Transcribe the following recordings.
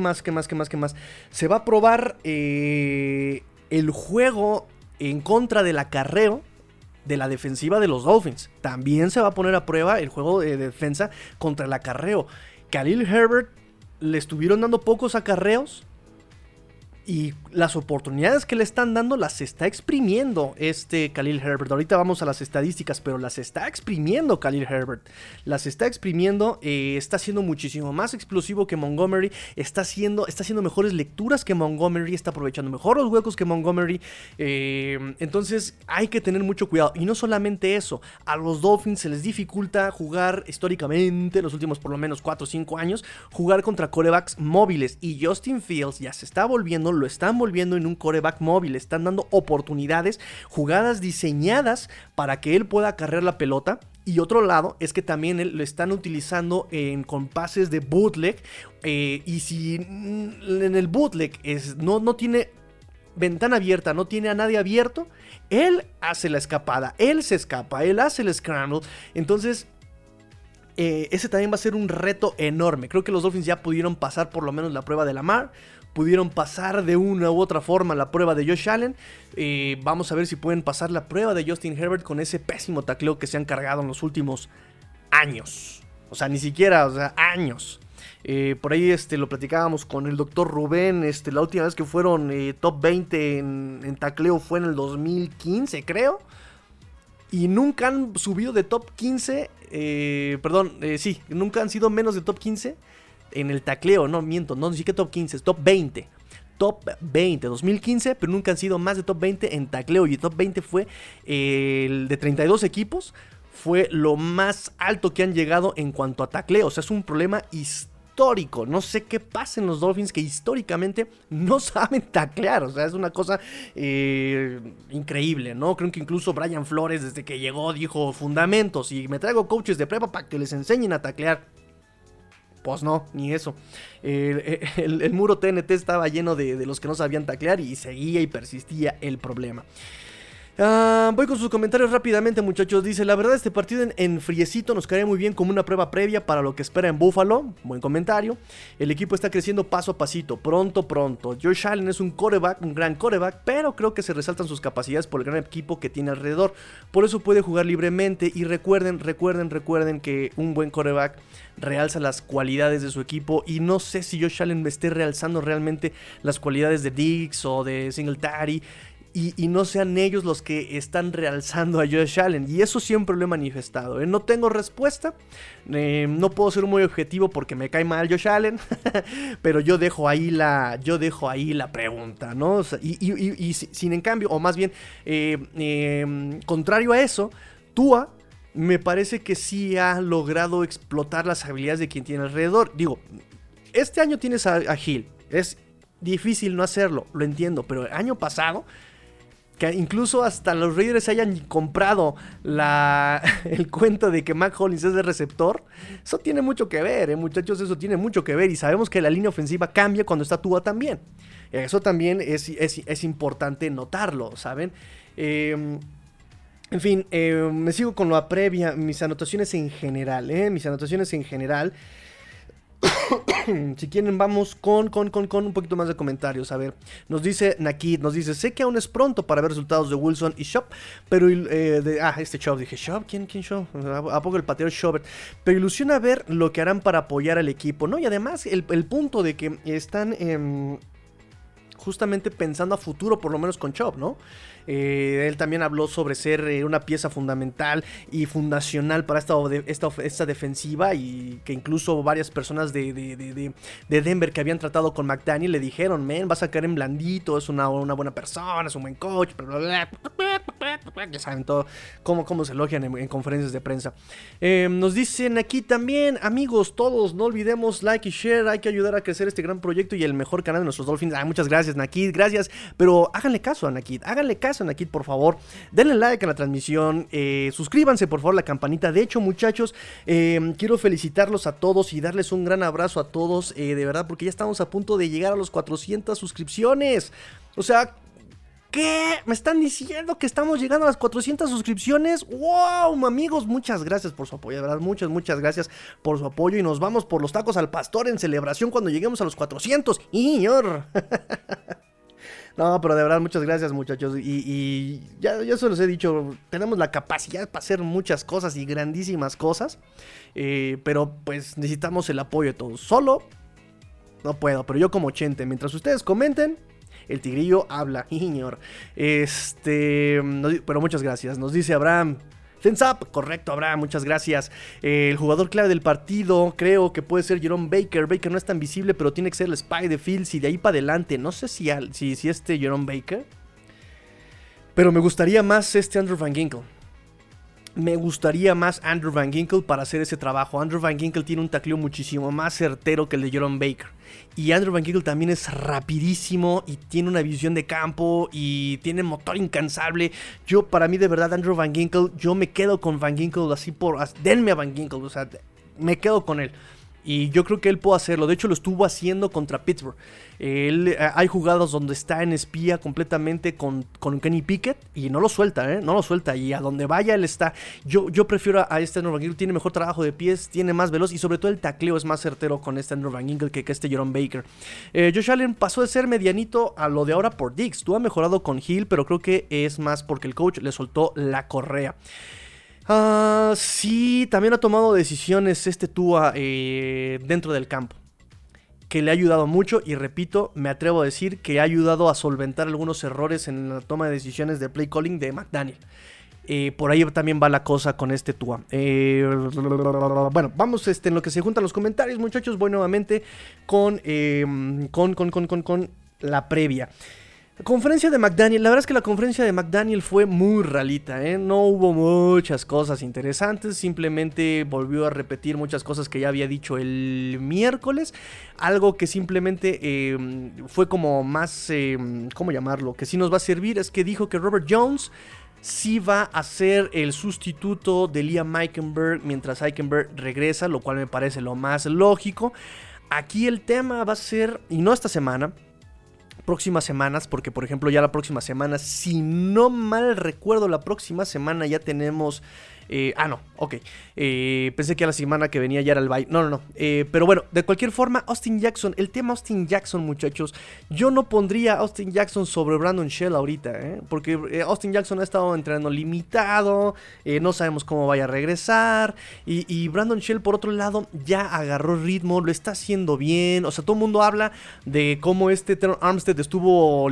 ¿Qué más? ¿Qué más? ¿Qué más? ¿Qué más? Se va a probar eh, el juego en contra del acarreo de la defensiva de los Dolphins. También se va a poner a prueba el juego de defensa contra el acarreo. Khalil Herbert le estuvieron dando pocos acarreos y las oportunidades que le están dando las está exprimiendo este Khalil Herbert. Ahorita vamos a las estadísticas, pero las está exprimiendo Khalil Herbert. Las está exprimiendo, eh, está siendo muchísimo más explosivo que Montgomery, está haciendo, está haciendo mejores lecturas que Montgomery, está aprovechando mejor los huecos que Montgomery. Eh, entonces hay que tener mucho cuidado. Y no solamente eso, a los Dolphins se les dificulta jugar históricamente, los últimos por lo menos 4 o 5 años, jugar contra corebacks móviles. Y Justin Fields ya se está volviendo lo están volviendo en un coreback móvil, están dando oportunidades, jugadas diseñadas para que él pueda cargar la pelota. Y otro lado es que también lo están utilizando en compases de bootleg. Eh, y si en el bootleg es, no, no tiene ventana abierta, no tiene a nadie abierto, él hace la escapada, él se escapa, él hace el scramble. Entonces, eh, ese también va a ser un reto enorme. Creo que los Dolphins ya pudieron pasar por lo menos la prueba de la mar pudieron pasar de una u otra forma la prueba de Josh Allen. Eh, vamos a ver si pueden pasar la prueba de Justin Herbert con ese pésimo tacleo que se han cargado en los últimos años. O sea, ni siquiera, o sea, años. Eh, por ahí este, lo platicábamos con el doctor Rubén. Este, la última vez que fueron eh, top 20 en, en, tacleo fue en el 2015, creo. Y nunca han subido de top 15. perdón, sí, nunca han sido menos de top 15 en el tacleo, no miento, no ni que top 15, es top 20. Top 20, 2015, pero nunca han sido más de top 20 en tacleo. Y top 20 fue el de 32 equipos, fue lo más alto que han llegado en cuanto a tacleo. O sea, es un problema histórico. No sé qué pasa en los Dolphins que históricamente no saben taclear. O sea, es una cosa eh, increíble, ¿no? Creo que incluso Brian Flores, desde que llegó, dijo fundamentos y me traigo coaches de prepa para que les enseñen a taclear. Pues no, ni eso. El, muro TNT estaba lleno de, de, los que no sabían taclear y seguía y persistía el problema. Ah, voy con sus comentarios rápidamente, muchachos. Dice: La verdad, este partido en, friecito nos cae muy bien como una prueba previa para lo que espera en Buffalo. Buen comentario. El equipo está creciendo paso a pasito, pronto, pronto. Josh Allen es un coreback, un gran coreback, pero creo que se resaltan sus capacidades por el gran equipo que tiene alrededor. Por eso puede jugar libremente. Y recuerden, recuerden, recuerden que un buen coreback realza las cualidades de su equipo. Y no sé si Josh Allen me esté realzando realmente las cualidades de Diggs o de Singletary y, no sean ellos los que están realzando a Josh Allen. Y eso siempre lo he manifestado. ¿eh? No tengo respuesta. Eh, no puedo ser muy objetivo porque me cae mal Josh Allen. pero yo dejo ahí la. Yo dejo ahí la pregunta, ¿no? y, sin en cambio, o más bien, eh, contrario a eso, Tua. Me parece que sí ha logrado explotar las habilidades de quien tiene alrededor. Digo, este año tienes a, a Hill. Es difícil no hacerlo, lo entiendo. Pero el año pasado que incluso hasta los Raiders hayan comprado la, el cuento de que Mac Hollins es de receptor, eso tiene mucho que ver, ¿eh? muchachos, eso tiene mucho que ver y sabemos que la línea ofensiva cambia cuando está Tua también. Eso también es, es, importante notarlo, ¿saben? Em, en fin, em, me sigo con lo previa, mis anotaciones en general, ¿eh? mis anotaciones en general. si quieren, vamos con, con, con, con un poquito más de comentarios. A ver, nos dice Nakid, nos dice: Sé que aún es pronto para ver resultados de Wilson y Shop, pero. Eh, de, ah, este Shop, dije: ¿Shop? ¿Quién, quién Shop? ¿A poco el pateo Shop? Pero ilusiona ver lo que harán para apoyar al equipo, ¿no? Y además, el, punto de que están. justamente pensando a futuro, por lo menos con Chop, ¿no? Eh, él también habló sobre ser eh, una pieza fundamental y fundacional para esta, defensiva y que incluso varias personas de, de, Denver que habían tratado con McDaniel le dijeron, men, vas a caer en blandito, es una, buena persona, es un buen coach, ya saben todo cómo, se elogian en, conferencias de prensa. Eh, nos dicen aquí también, amigos, todos, no olvidemos like y share, hay que ayudar a crecer este gran proyecto y el mejor canal de nuestros Dolphins. Ah, muchas gracias, Nakid, gracias, pero háganle caso a Nakid, háganle caso en aquí, por favor, denle like a la transmisión, eh, suscríbanse por favor a la campanita. De hecho, muchachos, em, quiero felicitarlos a todos y darles un gran abrazo a todos, eh, de verdad, porque ya estamos a punto de llegar a los 400 suscripciones. O sea, ¿Qué? ¿Me están diciendo que estamos llegando a las 400 suscripciones? ¡Wow! Amigos, muchas gracias por su apoyo, verdad, muchas, muchas gracias por su apoyo y nos vamos por los tacos al pastor en celebración cuando lleguemos a los 400. ¡Iñor! No, pero de verdad, muchas gracias, muchachos. Y, ya, ya se los he dicho, tenemos la capacidad para hacer muchas cosas y grandísimas cosas. Eh, pero pues necesitamos el apoyo de todos. Solo no puedo, pero yo como Chente, mientras ustedes comenten, el tigrillo habla, señor. Este, pero muchas gracias. Nos dice Abraham. Up, correcto, Abraham, muchas gracias. el jugador clave del partido, creo que puede ser Jerome Baker. Baker no es tan visible, pero tiene que ser el spy de Fields y de ahí para adelante. No sé si, si, si este Jerome Baker. Pero me gustaría más este Andrew Van Ginkle me gustaría más Andrew Van Ginkle para hacer ese trabajo. Andrew Van Ginkle tiene un tacleo muchísimo más certero que el de Jerome Baker. Y Andrew Van Ginkle también es rapidísimo y tiene una visión de campo y tiene motor incansable. Yo, para mí, de verdad, Andrew Van Ginkle, yo me quedo con Van Ginkle así por. Denme a Van Ginkle, o sea, me quedo con él. Y yo creo que él puede hacerlo. De hecho, lo estuvo haciendo contra Pittsburgh. Él, eh, hay jugadas donde está en espía completamente con, Kenny Pickett y no lo suelta, ¿eh? No lo suelta. Y a donde vaya él está. Yo, yo prefiero a este Andrew Van Tiene mejor trabajo de pies, tiene más veloz y sobre todo el tacleo es más certero con este Andrew Van que, que este Jerome Baker. Eh, Josh Allen pasó de ser medianito a lo de ahora por Dix. Tú ha mejorado con Hill, pero creo que es más porque el coach le soltó la correa. Ah, sí, también ha tomado decisiones este Tua eh, dentro del campo. Que le ha ayudado mucho y repito, me atrevo a decir que ha ayudado a solventar algunos errores en la toma de decisiones de play calling de McDaniel. Eh, por ahí también va la cosa con este Tua. Eh, bueno, vamos este, en lo que se juntan los comentarios, muchachos. Voy nuevamente con, con, con, con, con la previa. Conferencia de McDaniel, la verdad es que la conferencia de McDaniel fue muy ralita, ¿eh? no hubo muchas cosas interesantes, simplemente volvió a repetir muchas cosas que ya había dicho el miércoles, algo que simplemente em, fue como más, em, ¿cómo llamarlo? Que sí nos va a servir, es que dijo que Robert Jones sí va a ser el sustituto de Liam Eikenberg mientras Eikenberg regresa, lo cual me parece lo más lógico. Aquí el tema va a ser, y no esta semana, próximas semanas, porque por ejemplo ya la próxima semana, si no mal recuerdo, la próxima semana ya tenemos eh, ah, no, ok. Eh, pensé que a la semana que venía ya era el bye. No, no, no. Eh, pero bueno, de cualquier forma, Austin Jackson, el tema Austin Jackson, muchachos, yo no pondría Austin Jackson sobre Brandon Shell ahorita, porque Austin Jackson ha estado entrenando limitado, no sabemos cómo vaya a regresar. Y, Brandon Shell, por otro lado, ya agarró ritmo, lo está haciendo bien. O sea, todo el mundo habla de cómo este Armstead estuvo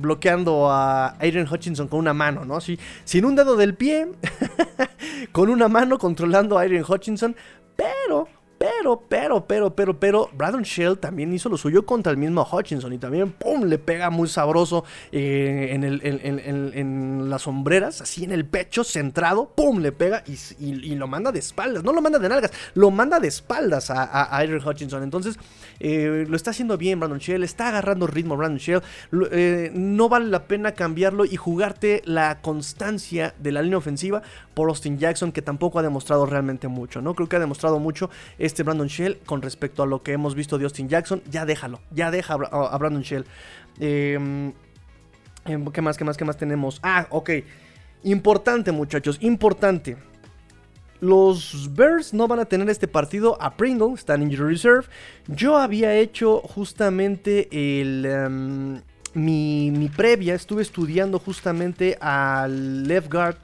bloqueando a Adrian Hutchinson con una mano, ¿no? Sí, sin un dedo del pie. con una mano controlando a Irene Hutchinson, pero pero, pero, pero, pero, pero, Brandon Shell también hizo lo suyo contra el mismo Hutchinson y también, ¡pum!, le pega muy sabroso eh, en, las sombreras, así en el pecho, centrado, ¡pum!, le pega y, lo manda de espaldas. No lo manda de nalgas, lo manda de espaldas a, a, Hutchinson. Entonces, eh, lo está haciendo bien Brandon Shell, está agarrando ritmo Brandon Shell. Eh, no vale la pena cambiarlo y jugarte la constancia de la línea ofensiva por Austin Jackson, que tampoco ha demostrado realmente mucho, ¿no? Creo que ha demostrado mucho este Brandon Shell con respecto a lo que hemos visto de Austin Jackson. Ya déjalo, ya deja a Brandon Shell. Em, em, ¿Qué más, qué más, qué más tenemos? Ah, ok. Importante, muchachos, importante. Los Bears no van a tener este partido a Pringle, están en injury reserve. Yo había hecho justamente em, mi, mi, previa, estuve estudiando justamente al left guard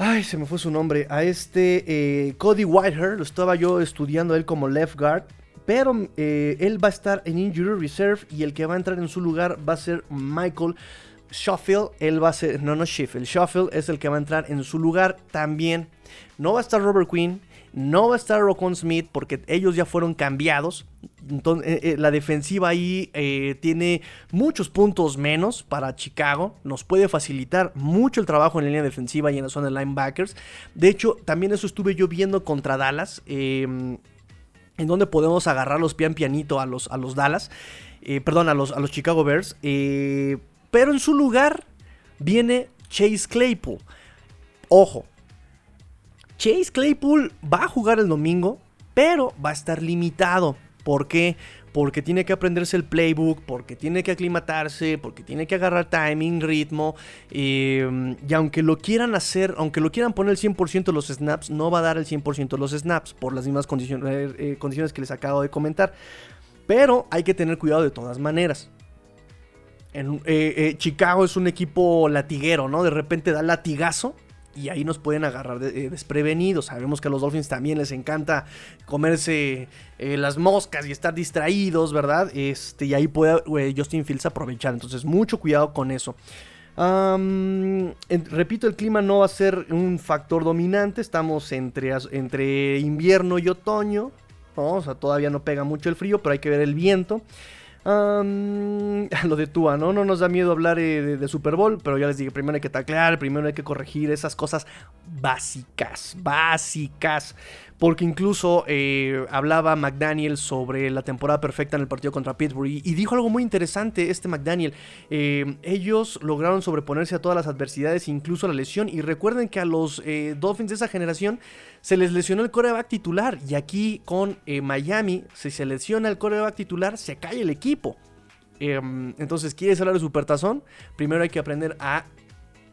Ay, se me fue su nombre. A este eh, Cody Whitehair, lo estaba yo estudiando él como left guard. Pero eh, él va a estar en Injury Reserve y el que va a entrar en su lugar va a ser Michael Sheffield. Él va a ser, no, no Sheffield. Sheffield es el que va a entrar en su lugar también. No va a estar Robert Quinn. No va a estar Rocon Smith porque ellos ya fueron cambiados. Eh, eh, la defensiva ahí eh, tiene muchos puntos menos para Chicago. Nos puede facilitar mucho el trabajo en la línea defensiva y en la zona de linebackers. De hecho, también eso estuve yo viendo contra Dallas. Em, en donde podemos agarrarlos pian pianito a los, a los Dallas. perdón, a los, a los Chicago Bears. pero en su lugar viene Chase Claypool. Ojo, Chase Claypool va a jugar el domingo, pero va a estar limitado. ¿Por qué? porque tiene que aprenderse el playbook, porque tiene que aclimatarse, porque tiene que agarrar timing, ritmo. Em, y aunque lo quieran hacer, aunque lo quieran poner el 100% de los snaps, no va a dar el 100% de los snaps por las mismas condiciones, eh, eh, condiciones que les acabo de comentar. Pero hay que tener cuidado de todas maneras. En, Chicago es un equipo latiguero, ¿no? De repente da latigazo y ahí nos pueden agarrar eh, desprevenidos. Sabemos que a los Dolphins también les encanta comerse eh, las moscas y estar distraídos, ¿verdad? Este, y ahí puede Justin Fields aprovechar. Entonces, mucho cuidado con eso. repito, el clima no va a ser un factor dominante. Estamos entre, entre invierno y otoño. O sea, todavía no pega mucho el frío, pero hay que ver el viento. lo de Tua, ¿no? No nos da miedo hablar eh, de, Super Bowl, pero ya les dije, primero hay que taclear, primero hay que corregir esas cosas básicas, básicas. Porque incluso eh, hablaba McDaniel sobre la temporada perfecta en el partido contra Pittsburgh y, dijo algo muy interesante este McDaniel. Eh, ellos lograron sobreponerse a todas las adversidades, incluso a la lesión. Y recuerden que a los Dolphins de esa generación se les lesionó el coreback titular. Y aquí con Miami, si se lesiona el coreback titular, se cae el equipo. Em, entonces, ¿quieres hablar de supertazón? Primero hay que aprender a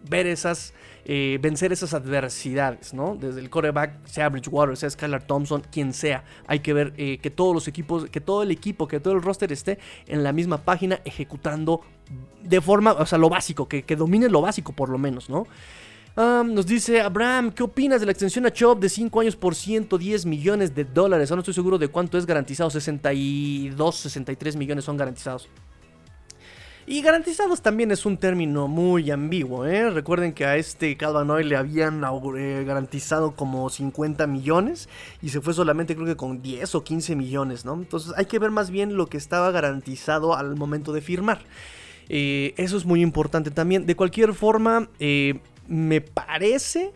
ver esas, eh, vencer esas adversidades, ¿no? Desde el coreback, sea Bridgewater, sea Skylar Thompson, quien sea. Hay que ver eh, que todos los equipos, que todo el equipo, que todo el roster esté en la misma página ejecutando de forma, o sea, lo básico, que, domine lo básico por lo menos, ¿no? nos dice Abraham, ¿qué opinas de la extensión a Chop de 5 años por 110 millones de dólares? Ahora no estoy seguro de cuánto es garantizado, 62, 63 millones son garantizados. Y garantizados también es un término muy ambiguo, ¿eh? Recuerden que a este Calvanoy le habían eh, garantizado como 50 millones y se fue solamente creo que con 10 o 15 millones, ¿no? Entonces hay que ver más bien lo que estaba garantizado al momento de firmar. Eh, eso es muy importante también. De cualquier forma, me parece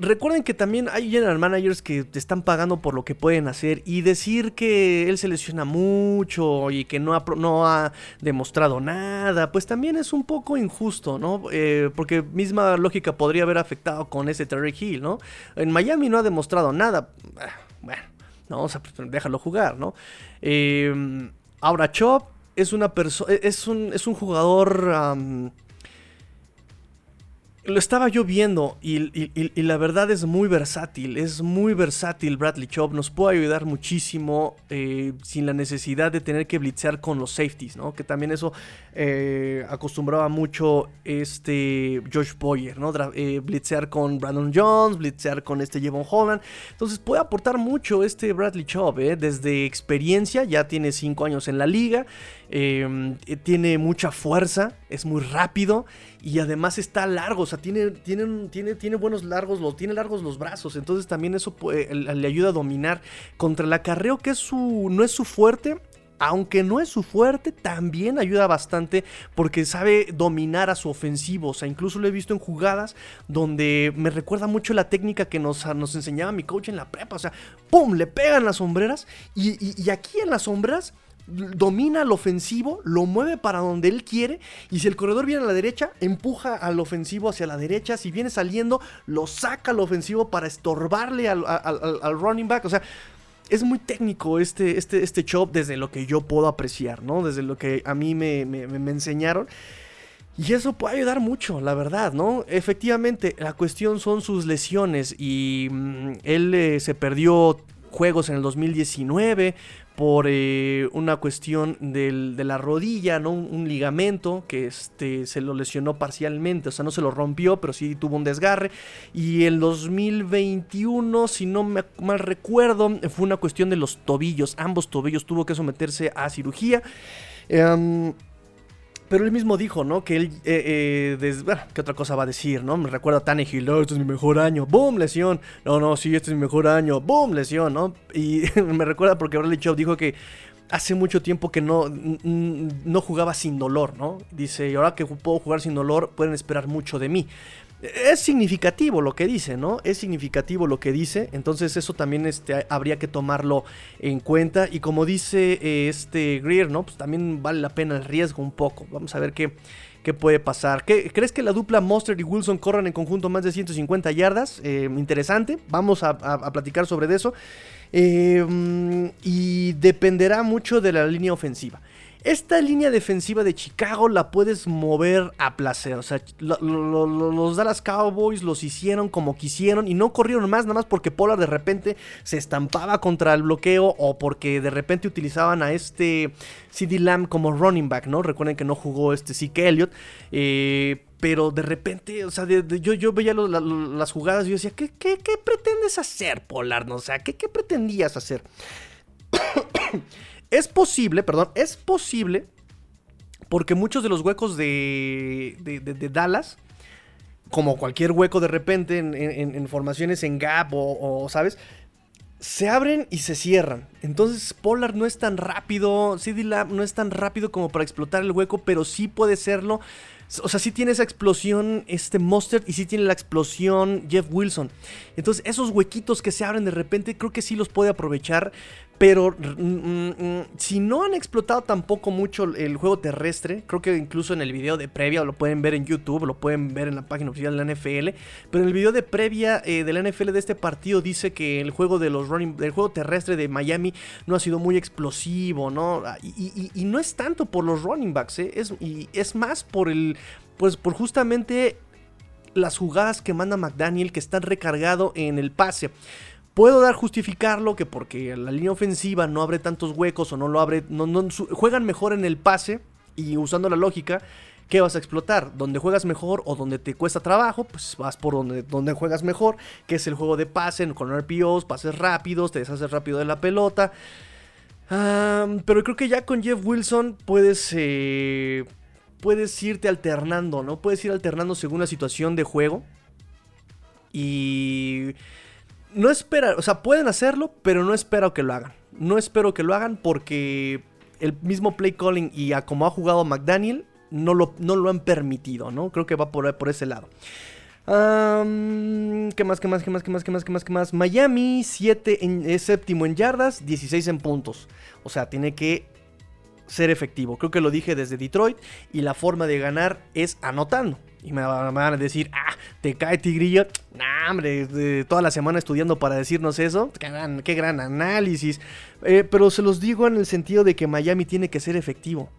recuerden que también hay general managers que te están pagando por lo que pueden hacer y decir que él se lesiona mucho y que no ha, demostrado nada, pues también es un poco injusto, ¿no? Eh, porque misma lógica podría haber afectado con ese Terry Hill, ¿no? En Miami no ha demostrado nada. Ah, bueno, no, o sea, pues, déjalo jugar, ¿no? Eh, ahora Chop es una persona, es un, es un jugador lo estaba yo viendo y, la verdad es muy versátil, es muy versátil Bradley Chop, nos puede ayudar muchísimo eh, sin la necesidad de tener que blitzear con los safeties, ¿no? Que también eso eh, acostumbraba mucho este Josh Boyer, ¿no? Eh, blitzear con Brandon Jones, blitzear con este Jevon Holland, entonces puede aportar mucho este Bradley Chop, desde experiencia, ya tiene 5 años en la liga, tiene mucha fuerza, es muy rápido y además está largo, o sea, tiene, tiene, tiene, buenos largos, los, tiene largos los brazos, entonces también eso le ayuda a dominar contra el acarreo que es su, no es su fuerte, aunque no es su fuerte, también ayuda bastante porque sabe dominar a su ofensivo. O sea, incluso lo he visto en jugadas donde me recuerda mucho la técnica que nos, nos enseñaba mi coach en la prepa. O sea, ¡pum! Le pegan las sombreras y, y aquí en las sombras domina al ofensivo, lo mueve para donde él quiere y si el corredor viene a la derecha, empuja al ofensivo hacia la derecha, si viene saliendo, lo saca al ofensivo para estorbarle al, running back, o sea, es muy técnico este, este, este chop desde lo que yo puedo apreciar, ¿no? Desde lo que a mí me, enseñaron. Y eso puede ayudar mucho, la verdad, ¿no? Efectivamente, la cuestión son sus lesiones y mm, él eh, se perdió juegos en el 2019 por eh, una cuestión de la rodilla, ¿no? Un, ligamento que este, se lo lesionó parcialmente, o sea, no se lo rompió, pero sí tuvo un desgarre. Y el 2021, si no me mal recuerdo, fue una cuestión de los tobillos, ambos tobillos tuvo que someterse a cirugía. Em, pero él mismo dijo, ¿no? Que él, eh, eh bueno, ¿qué otra cosa va a decir, no? Me recuerda a Tannehill, no, este es mi mejor año, ¡boom! Lesión. No, no, sí, este es mi mejor año, ¡boom! Lesión, ¿no? Y me recuerda porque Bradley Chubb dijo que hace mucho tiempo que no, no jugaba sin dolor, ¿no? Dice, y ahora que puedo jugar sin dolor, pueden esperar mucho de mí. Es significativo lo que dice, ¿no? Es significativo lo que dice, entonces eso también este, habría que tomarlo en cuenta. Y como dice eh, este Greer, ¿no? Pues también vale la pena el riesgo un poco. Vamos a ver qué, qué puede pasar. ¿Qué, ¿Crees que la dupla Monster y Wilson corran en conjunto más de 150 yardas? Eh, interesante, vamos a, platicar sobre eso. Eh, y dependerá mucho de la línea ofensiva. Esta línea defensiva de Chicago la puedes mover a placer. O sea, los Dallas Cowboys los hicieron como quisieron y no corrieron más, nada más porque Pollard de repente se estampaba contra el bloqueo o porque de repente utilizaban a este CD Lamb como running back, ¿no? Recuerden que no jugó este Zeke Elliott. Eh, pero de repente, o sea, yo, yo veía las jugadas y yo decía, ¿qué, qué, pretendes hacer, Pollard? ¿No? O sea, ¿qué, qué pretendías hacer? Es posible, perdón, es posible porque muchos de los huecos de, de, Dallas, como cualquier hueco de repente en, formaciones en gap o, ¿sabes? Se abren y se cierran. Entonces Polar no es tan rápido, CD Lab no es tan rápido como para explotar el hueco, pero sí puede serlo. O sea, sí tiene esa explosión este Monster y sí tiene la explosión Jeff Wilson. Entonces esos huequitos que se abren de repente creo que sí los puede aprovechar. Pero mm, mm, mm, si no han explotado tampoco mucho el juego terrestre, creo que incluso en el video de previa, lo pueden ver en YouTube, lo pueden ver en la página oficial de la NFL, pero en el video de previa eh, de la NFL de este partido dice que el juego de los running, el juego terrestre de Miami no ha sido muy explosivo, ¿no? Ah, y, no es tanto por los running backs, ¿eh? es, y es más por el, pues por justamente las jugadas que manda McDaniel que están recargado en el pase. Puedo dar justificarlo que porque la línea ofensiva no abre tantos huecos o no lo abre, no, juegan mejor en el pase y usando la lógica, ¿qué vas a explotar? Donde juegas mejor o donde te cuesta trabajo, pues vas por donde, donde juegas mejor, que es el juego de pase con RPOs, pases rápidos, te deshaces rápido de la pelota. pero creo que ya con Jeff Wilson puedes, eh, puedes irte alternando, ¿no? Puedes ir alternando según la situación de juego. Y no espera, o sea, pueden hacerlo, pero no espero que lo hagan. No espero que lo hagan porque el mismo play calling y a como ha jugado McDaniel no lo, no lo han permitido, ¿no? Creo que va por, por ese lado. ¿Qué más, qué más, qué más, qué más, qué más, qué más, qué más? Miami, 7 en, séptimo en yardas, 16 en puntos. O sea, tiene que ser efectivo. Creo que lo dije desde Detroit y la forma de ganar es anotando. Y me van a decir, te cae tigrillo. Nah, hombre, toda la semana estudiando para decirnos eso. Qué gran, análisis. Eh, pero se los digo en el sentido de que Miami tiene que ser efectivo.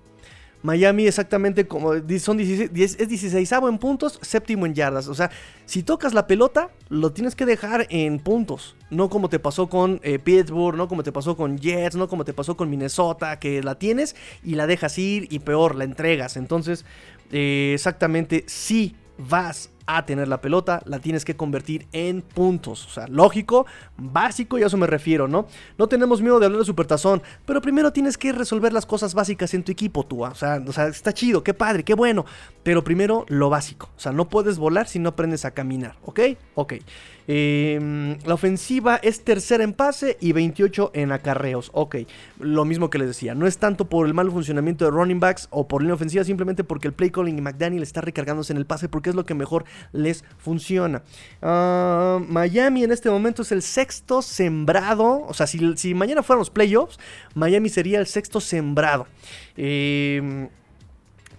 Miami exactamente como son 16, es 16 en puntos, séptimo en yardas. O sea, si tocas la pelota, lo tienes que dejar en puntos. No como te pasó con eh, Pittsburgh, no como te pasó con Jets, no como te pasó con Minnesota, que la tienes y la dejas ir y peor, la entregas. Entonces, eh, exactamente, si vas a tener la pelota, la tienes que convertir en puntos. O sea, lógico, básico y a eso me refiero, ¿no? No tenemos miedo de hablar de supertazón, pero primero tienes que resolver las cosas básicas en tu equipo, tú. O sea, o sea, está chido, qué padre, qué bueno. Pero primero lo básico. O sea, no puedes volar si no aprendes a caminar, ¿ok? Ok. Em, la ofensiva es tercera en pase y 28 en acarreos. Ok, lo mismo que les decía. No es tanto por el mal funcionamiento de running backs o por línea ofensiva, simplemente porque el play calling y McDaniel está recargándose en el pase porque es lo que mejor les funciona. Ah, Miami en este momento es el sexto sembrado. O sea, si, si mañana fueran los playoffs, Miami sería el sexto sembrado. Eh,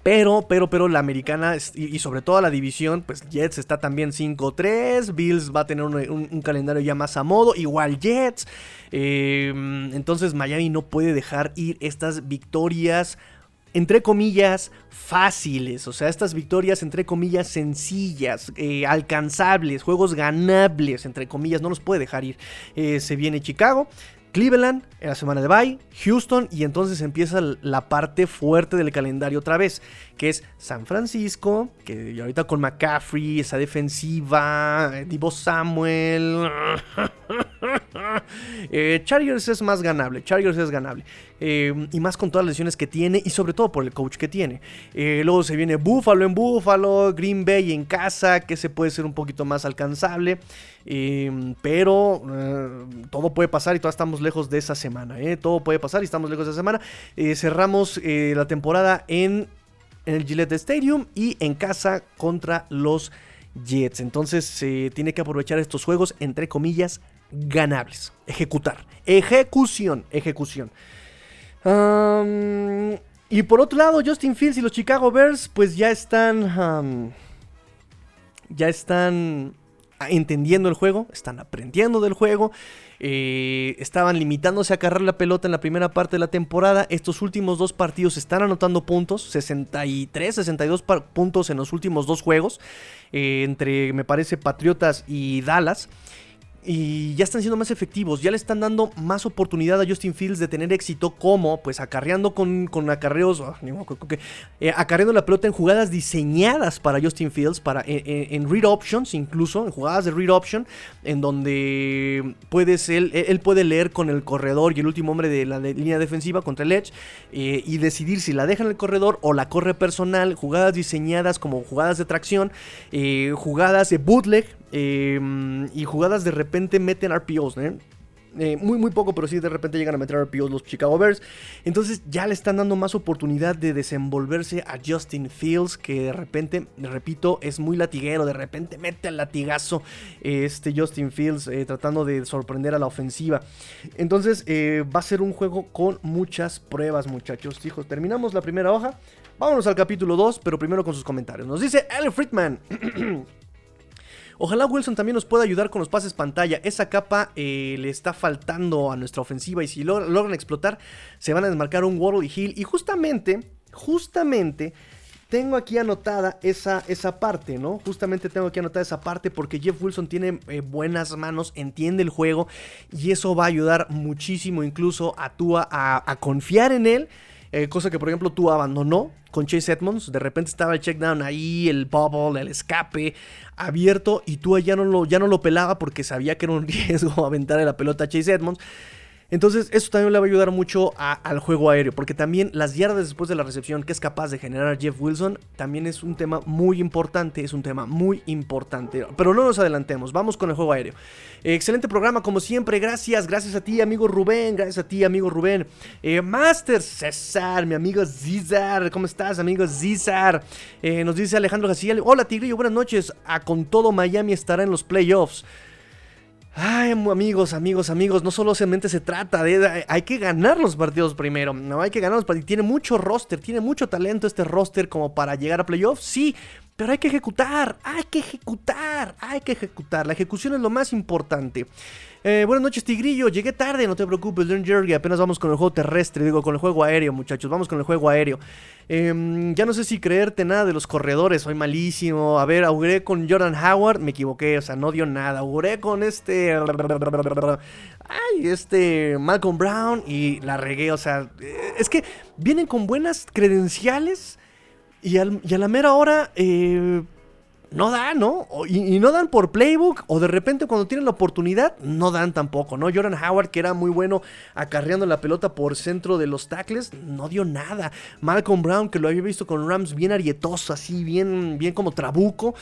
pero, pero, pero la americana y, sobre todo la división, pues Jets está también 5-3, Bills va a tener un, calendario ya más a modo, igual Jets. Em, entonces Miami no puede dejar ir estas victorias entre comillas, fáciles. O sea, estas victorias, entre comillas, sencillas, eh, alcanzables, juegos ganables, entre comillas, no los puede dejar ir. Eh, se viene Chicago, Cleveland en la semana de bye, Houston y entonces empieza la parte fuerte del calendario otra vez, que es San Francisco, que ahorita con McCaffrey, esa defensiva, Divo Samuel, eh, Chargers es más ganable, Chargers es ganable. Eh, y más con todas las lesiones que tiene y sobre todo por el coach que tiene. Eh, luego se viene Buffalo en Buffalo, Green Bay en casa, que se puede ser un poquito más alcanzable. pero todo puede pasar y todavía estamos lejos de esa semana. Todo puede pasar y estamos lejos de esa semana. cerramos la temporada en, en el Gillette Stadium y en casa contra los Jets. Entonces se tiene que aprovechar estos juegos, entre comillas, ganables. Ejecutar. Ejecución. Ejecución. Y por otro lado, Justin Fields y los Chicago Bears, pues ya están. ya están entendiendo el juego, están aprendiendo del juego. Eh, estaban limitándose a cargar la pelota en la primera parte de la temporada. Estos últimos dos partidos están anotando puntos, 63, 62 puntos en los últimos dos juegos, eh, entre me parece Patriotas y Dallas y ya están siendo más efectivos, ya le están dando más oportunidad a Justin Fields de tener éxito como pues acarreando con, con acarreos, ah, eh, acarreando la pelota en jugadas diseñadas para Justin Fields, para, en, read options incluso, en jugadas de read option, en donde puedes, él, él puede leer con el corredor y el último hombre de la línea defensiva contra el edge eh, y decidir si la deja en el corredor o la corre personal, jugadas diseñadas como jugadas de tracción, eh, jugadas de bootleg, Em, y jugadas de repente meten RPOs, ¿eh? ¿eh? muy, muy poco, pero sí de repente llegan a meter RPOs los Chicago Bears. Entonces ya le están dando más oportunidad de desenvolverse a Justin Fields, que de repente, repito, es muy latiguero. De repente mete el latigazo este Justin Fields eh, tratando de sorprender a la ofensiva. Entonces eh, va a ser un juego con muchas pruebas, muchachos. Hijos, terminamos la primera hoja. Vámonos al capítulo 2, pero primero con sus comentarios. Nos dice Al Friedman. Ojalá Wilson también nos pueda ayudar con los pases pantalla. Esa capa eh, le está faltando a nuestra ofensiva y si lo, logran explotar se van a desmarcar un Waddle y Hill. Y justamente, justamente tengo aquí anotada esa, esa parte, ¿no? Justamente tengo aquí anotada esa parte porque Jeff Wilson tiene eh, buenas manos, entiende el juego y eso va a ayudar muchísimo incluso a Tua a, confiar en él. Eh, cosa que por ejemplo Tua abandonó con Chase Edmonds. De repente estaba el check down ahí, el bubble, el escape abierto y tú ya no lo, ya no lo pelaba porque sabía que era un riesgo aventarle la pelota a Chase Edmonds. Entonces, eso también le va a ayudar mucho al juego aéreo, porque también las yardas después de la recepción que es capaz de generar Jeff Wilson también es un tema muy importante, es un tema muy importante. Pero no nos adelantemos, vamos con el juego aéreo. excelente programa, como siempre, gracias, gracias a ti, amigo Rubén, gracias a ti, amigo Rubén. Eh, Master César, mi amigo Zizar, ¿cómo estás, amigo Zizar? Eh, nos dice Alejandro García, hola Tigrillo, buenas noches, a con todo Miami estará en los playoffs. Ay, amigos, amigos, amigos, no solamente se trata de... Hay que ganar los partidos primero, no hay que ganar los partidos. Tiene mucho roster, tiene mucho talento este roster como para llegar a playoffs, sí, pero hay que ejecutar, hay que ejecutar, hay que ejecutar. La ejecución es lo más importante. Eh, buenas noches, Tigrillo. Llegué tarde, no te preocupes, Learn Jerry. Apenas vamos con el juego terrestre, digo, con el juego aéreo, muchachos. Vamos con el juego aéreo. Em, ya no sé si creerte nada de los corredores, soy malísimo. A ver, auguré con Jordan Howard, me equivoqué, o sea, no dio nada. Auguré con este. Ay, este. Malcolm Brown y la regué, o sea, es que vienen con buenas credenciales y, a la mera hora. Eh, no dan, ¿no? Y, no dan por playbook, o de repente cuando tienen la oportunidad, no dan tampoco, ¿no? Jordan Howard, que era muy bueno acarreando la pelota por centro de los tackles, no dio nada. Malcolm Brown, que lo había visto con Rams bien arietoso, así, bien, bien como trabuco,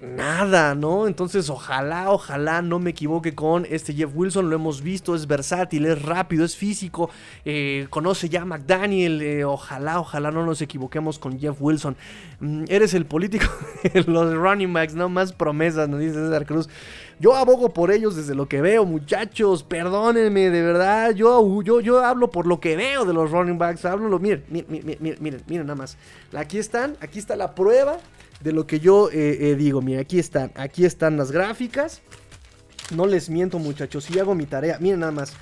nada, ¿no? Entonces, ojalá, ojalá no me equivoque con este Jeff Wilson. Lo hemos visto, es versátil, es rápido, es físico, eh, conoce ya a McDaniel. Eh, ojalá, ojalá no nos equivoquemos con Jeff Wilson. Mm, eres el político de los running backs, no más promesas, nos dice César Cruz. Yo abogo por ellos desde lo que veo, muchachos. Perdónenme, de verdad. Yo, yo, yo hablo por lo que veo de los running backs. Hablo, miren, miren, miren, miren, miren nada más. Aquí están, aquí está la prueba de lo que yo eh, eh, digo. Miren, aquí están, aquí están las gráficas. No les miento, muchachos, si hago mi tarea. Miren nada más.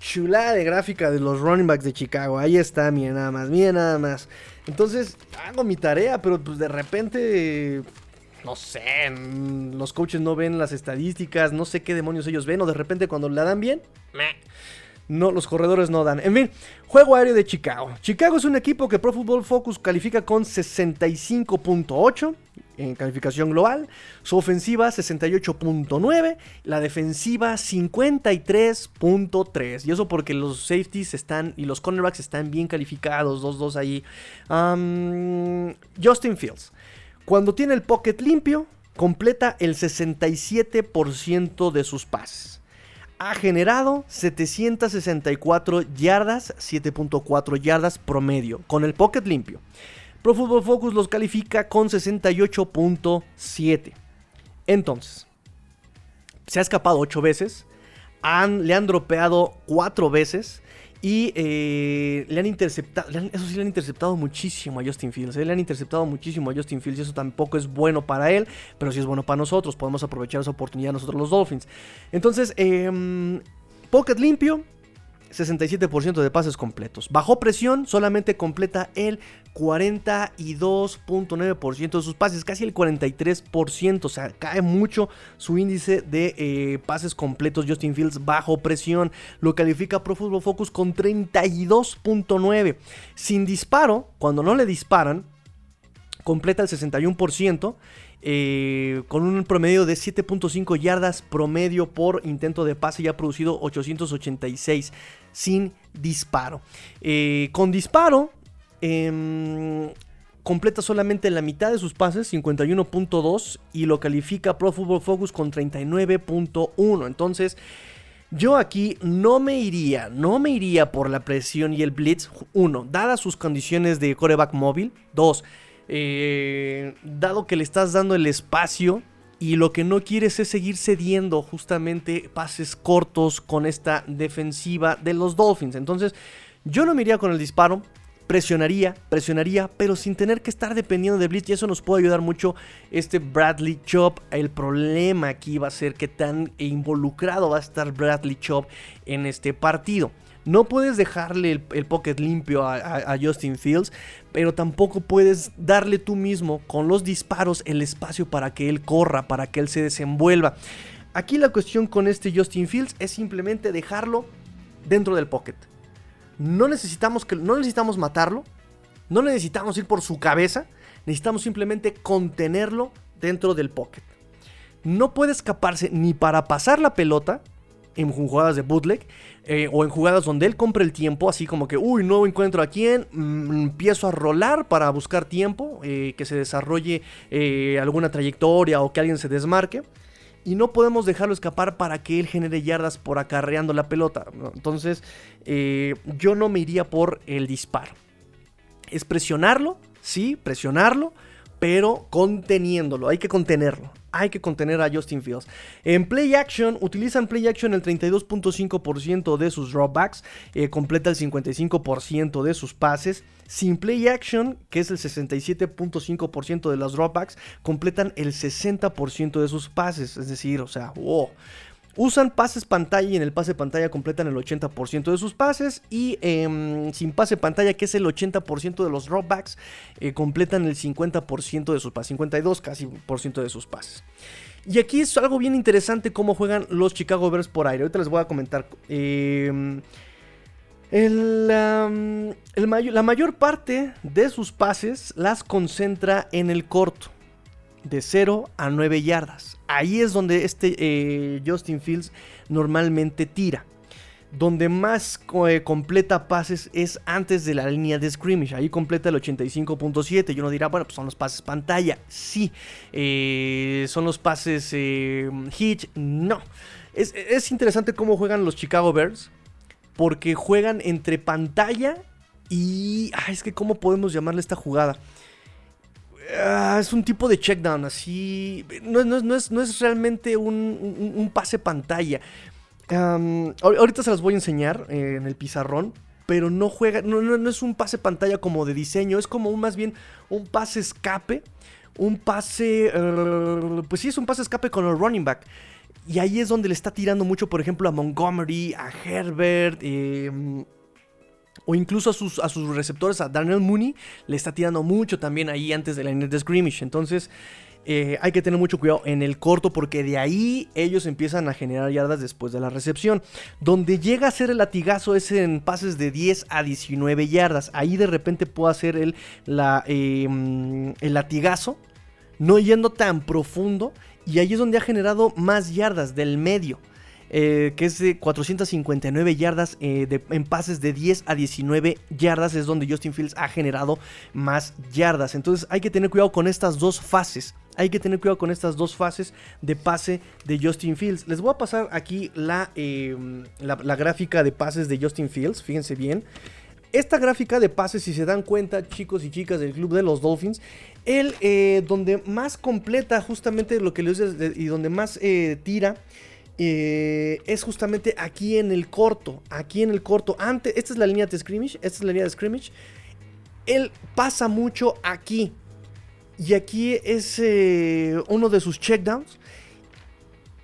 Chulada de gráfica de los running backs de Chicago. Ahí está, miren nada más, miren nada más. Entonces, hago mi tarea, pero pues de repente no sé, los coaches no ven las estadísticas, no sé qué demonios ellos ven, o de repente cuando la dan bien, no, los corredores no dan. En fin, juego aéreo de Chicago. Chicago es un equipo que Pro Football Focus califica con 65.8 en calificación global. Su ofensiva 68.9, la defensiva 53.3. Y eso porque los safeties están y los cornerbacks están bien calificados, 2-2 ahí. Justin Fields. Cuando tiene el pocket limpio, completa el 67% de sus pases ha generado 764 yardas, 7.4 yardas promedio, con el pocket limpio. Pro Football Focus los califica con 68.7. Entonces, se ha escapado 8 veces, han, le han dropeado 4 veces. Y eh, le han interceptado, eso sí le han interceptado muchísimo a Justin Fields. Eh, le han interceptado muchísimo a Justin Fields y eso tampoco es bueno para él, pero sí es bueno para nosotros. Podemos aprovechar esa oportunidad nosotros los Dolphins. Entonces, eh, Pocket limpio, 67% de pases completos. Bajo presión, solamente completa el 42.9% de sus pases, casi el 43%. O sea, cae mucho su índice de eh, pases completos. Justin Fields bajo presión. Lo califica Pro Football Focus con 32.9. Sin disparo, cuando no le disparan, completa el 61%. Eh, con un promedio de 7.5 yardas promedio por intento de pase y ha producido 886 sin disparo. Eh, con disparo, em, completa solamente la mitad de sus pases, 51.2, y lo califica Pro Football Focus con 39.1. Entonces, yo aquí no me iría, no me iría por la presión y el blitz. Uno, dadas sus condiciones de coreback móvil. Dos, eh, dado que le estás dando el espacio y lo que no quieres es seguir cediendo justamente pases cortos con esta defensiva de los Dolphins. Entonces, yo no me iría con el disparo. Presionaría, presionaría, pero sin tener que estar dependiendo de Blitz. Y eso nos puede ayudar mucho este Bradley Chop. El problema aquí va a ser que tan involucrado va a estar Bradley Chop en este partido. No puedes dejarle el, pocket limpio a, Justin Fields, pero tampoco puedes darle tú mismo con los disparos el espacio para que él corra, para que él se desenvuelva. Aquí la cuestión con este Justin Fields es simplemente dejarlo dentro del pocket. No necesitamos, que, no necesitamos matarlo, no necesitamos ir por su cabeza, necesitamos simplemente contenerlo dentro del pocket. No puede escaparse ni para pasar la pelota, en jugadas de bootleg eh, o en jugadas donde él compra el tiempo, así como que, uy, no encuentro a quién, mm, empiezo a rolar para buscar tiempo, eh, que se desarrolle eh, alguna trayectoria o que alguien se desmarque. Y no podemos dejarlo escapar para que él genere yardas por acarreando la pelota. Entonces, yo no me iría por el disparo. Es presionarlo, sí, presionarlo, pero conteniéndolo. Hay que contenerlo hay que contener a Justin Fields. En Play Action, utilizan Play Action el 32.5% de sus dropbacks, eh, completa el 55% de sus pases. Sin Play Action, que es el 67.5% de los dropbacks, completan el 60% de sus pases. Es decir, o sea, wow. Usan pases pantalla y en el pase pantalla completan el 80% de sus pases. Y em, sin pase pantalla, que es el 80% de los dropbacks, eh, completan el 50% de sus pases. 52 casi por ciento de sus pases. Y aquí es algo bien interesante cómo juegan los Chicago Bears por aire. Ahorita les voy a comentar. Em, la mayor parte de sus pases las concentra en el corto de 0 a 9 yardas. Ahí es donde este eh, Justin Fields normalmente tira. Donde más eh, completa pases es antes de la línea de scrimmage. Ahí completa el 85.7. Y uno dirá, bueno, pues son los pases pantalla. Sí. Eh, son los pases hitch. No. Es, es interesante cómo juegan los Chicago Bears. Porque juegan entre pantalla y... Es que cómo podemos llamarle esta jugada. Ah, es un tipo de checkdown, así. No, no, es, no es, realmente un, pase pantalla. ahorita se las voy a enseñar eh, en el pizarrón. Pero no juega, no, no, es un pase pantalla como de diseño, es como más bien un pase escape. Un pase. Eh, pues sí, es un pase escape con el running back. Y ahí es donde le está tirando mucho, por ejemplo, a Montgomery, a Herbert. Eh, o incluso a sus, a sus receptores, a Daniel Mooney, le está tirando mucho también ahí antes de la línea de scrimmage. Entonces, eh, hay que tener mucho cuidado en el corto porque de ahí ellos empiezan a generar yardas después de la recepción. Donde llega a ser el latigazo es en pases de 10 a 19 yardas. Ahí de repente puede hacer el, la, em, el latigazo, no yendo tan profundo. Y ahí es donde ha generado más yardas del medio. Eh, que es de 459 yardas eh, en pases de 10 a 19 yardas, es donde Justin Fields ha generado más yardas. Entonces hay que tener cuidado con estas dos fases. Hay que tener cuidado con estas dos fases de pase de Justin Fields. Les voy a pasar aquí la, em, la, gráfica de pases de Justin Fields. Fíjense bien. Esta gráfica de pases, si se dan cuenta, chicos y chicas del club de los Dolphins, el eh, donde más completa justamente lo que les y donde más eh, tira. Eh, es justamente aquí en el corto. Aquí en el corto. Antes, esta es la línea de scrimmage. Esta es la línea de scrimmage. Él pasa mucho aquí. Y aquí es uno de sus checkdowns.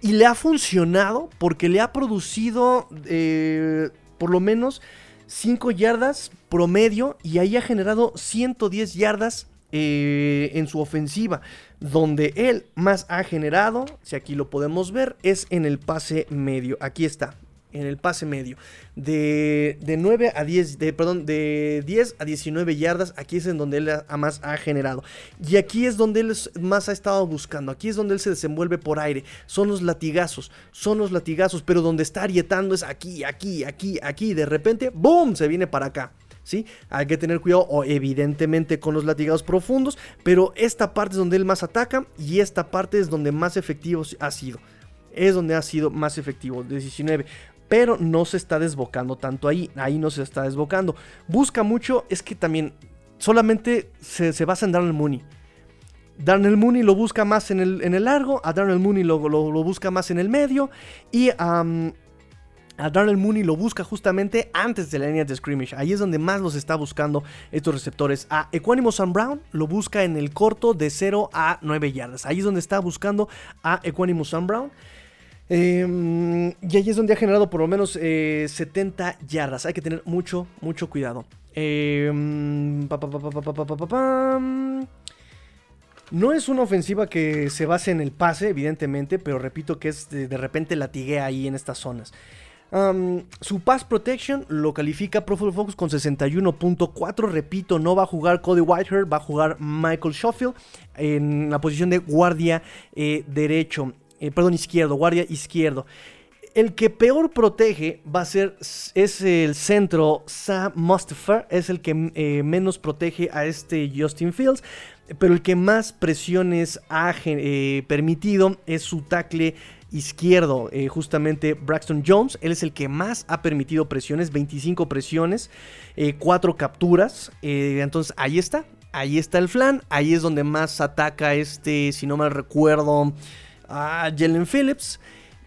Y le ha funcionado porque le ha producido por lo menos 5 yardas promedio y ahí ha generado 110 yardas eh, en su ofensiva. Donde él más ha generado, si aquí lo podemos ver, es en el pase medio. Aquí está en el pase medio. De, 9 a 10, de, perdón, de 10 a 19 yardas, aquí es en donde él más ha generado. Y aquí es donde él más ha estado buscando, aquí es donde él se desenvuelve por aire. Son los latigazos, son los latigazos, pero donde está arietando es aquí, aquí, aquí, aquí. De repente, ¡boom! Se viene para acá. ¿Sí? Hay que tener cuidado, o evidentemente, con los latigazos profundos, pero esta parte es donde él más ataca y esta parte es donde más efectivo ha sido es donde ha sido más efectivo. 19 pero no se está desbocando tanto ahí, ahí no se está desbocando. Busca mucho, es que también solamente se, basa en Darnell Mooney. Darnell Mooney lo busca más en el, en el largo, a Darnell Mooney lo, lo, busca más en el medio y a Darnell Mooney lo busca justamente antes de la línea de scrimmage. Ahí es donde más los está buscando estos receptores. A Equanimous Sam Brown lo busca en el corto de 0 a 9 yardas. Ahí es donde está buscando a Equanimous Sam Brown. Em, y ahí es donde ha generado por lo menos 70 eh, yardas. Hay que tener mucho, mucho cuidado. no es una ofensiva que se base en el pase, evidentemente, pero repito que es de, repente latiguea ahí en estas zonas. Su pass protection lo califica Pro Focus con 61.4. Repito, no va a jugar Cody Whitehair, va a jugar Michael Schofield en la posición de guardia eh, derecho. Eh, perdón, izquierdo, guardia izquierdo. El que peor protege va a ser, es el centro Sam Mustafa, es el que eh, menos protege a este Justin Fields, pero el que más presiones ha permitido es su tackle izquierdo, justamente Braxton Jones. Él es el que más ha permitido presiones, 25 presiones, 4 capturas. entonces ahí está, ahí está el flan, ahí es donde más ataca este, si no mal recuerdo a Jalen Phillips.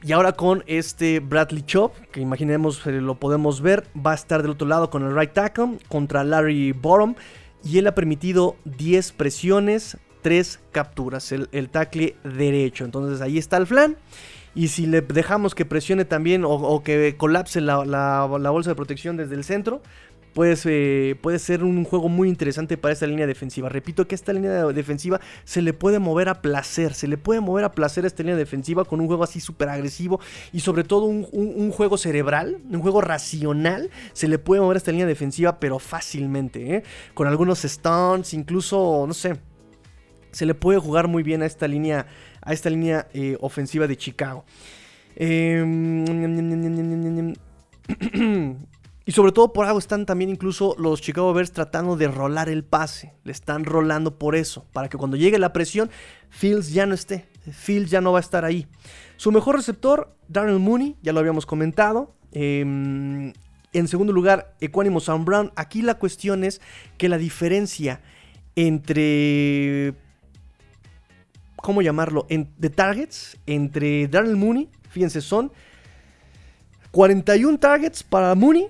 Y ahora con este Bradley Chop, que imaginemos eh, lo podemos ver, va a estar del otro lado con el right tackle contra Larry Borom. Y él ha permitido 10 presiones, 3 capturas, el, tackle derecho. Entonces ahí está el flan. Y si le dejamos que presione también o, que colapse la, bolsa de protección desde el centro, pues, puede ser un juego muy interesante para esta línea defensiva. Repito que esta línea defensiva se le puede mover a placer, se le puede mover a placer a esta línea defensiva con un juego así súper agresivo y sobre todo un, juego cerebral, un juego racional, se le puede mover a esta línea defensiva pero fácilmente, ¿eh? con algunos stunts, incluso, no sé, se le puede jugar muy bien a esta línea, a esta línea eh, ofensiva de Chicago. Eh, Y sobre todo por algo están también incluso los Chicago Bears tratando de rolar el pase. Le están rolando por eso. Para que cuando llegue la presión, Fields ya no esté. Fields ya no va a estar ahí. Su mejor receptor, Darnell Mooney, ya lo habíamos comentado. Em, en segundo lugar, Equanimo Sam Brown. Aquí la cuestión es que la diferencia entre... ¿Cómo llamarlo? de targets entre Darnell Mooney, fíjense, son 41 targets para Mooney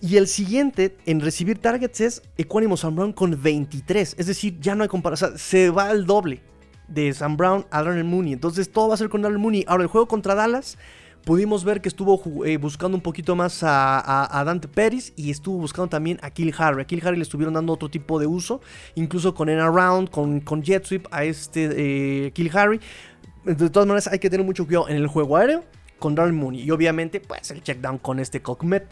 y el siguiente en recibir targets es Equanimo Sam Brown con 23. Es decir, ya no hay comparación. Se va al doble de Sam Brown a Darnell Mooney. Entonces todo va a ser con Darnell Mooney. Ahora el juego contra Dallas. Pudimos ver que estuvo eh, buscando un poquito más a, Dante Pérez y estuvo buscando también a Kill Harry. A Kill Harry le estuvieron dando otro tipo de uso, incluso con en around, con, con jet sweep a este eh, Kill Harry. De todas maneras, hay que tener mucho cuidado en el juego aéreo con Darnell Mooney y obviamente, pues el check down con este Cockmet.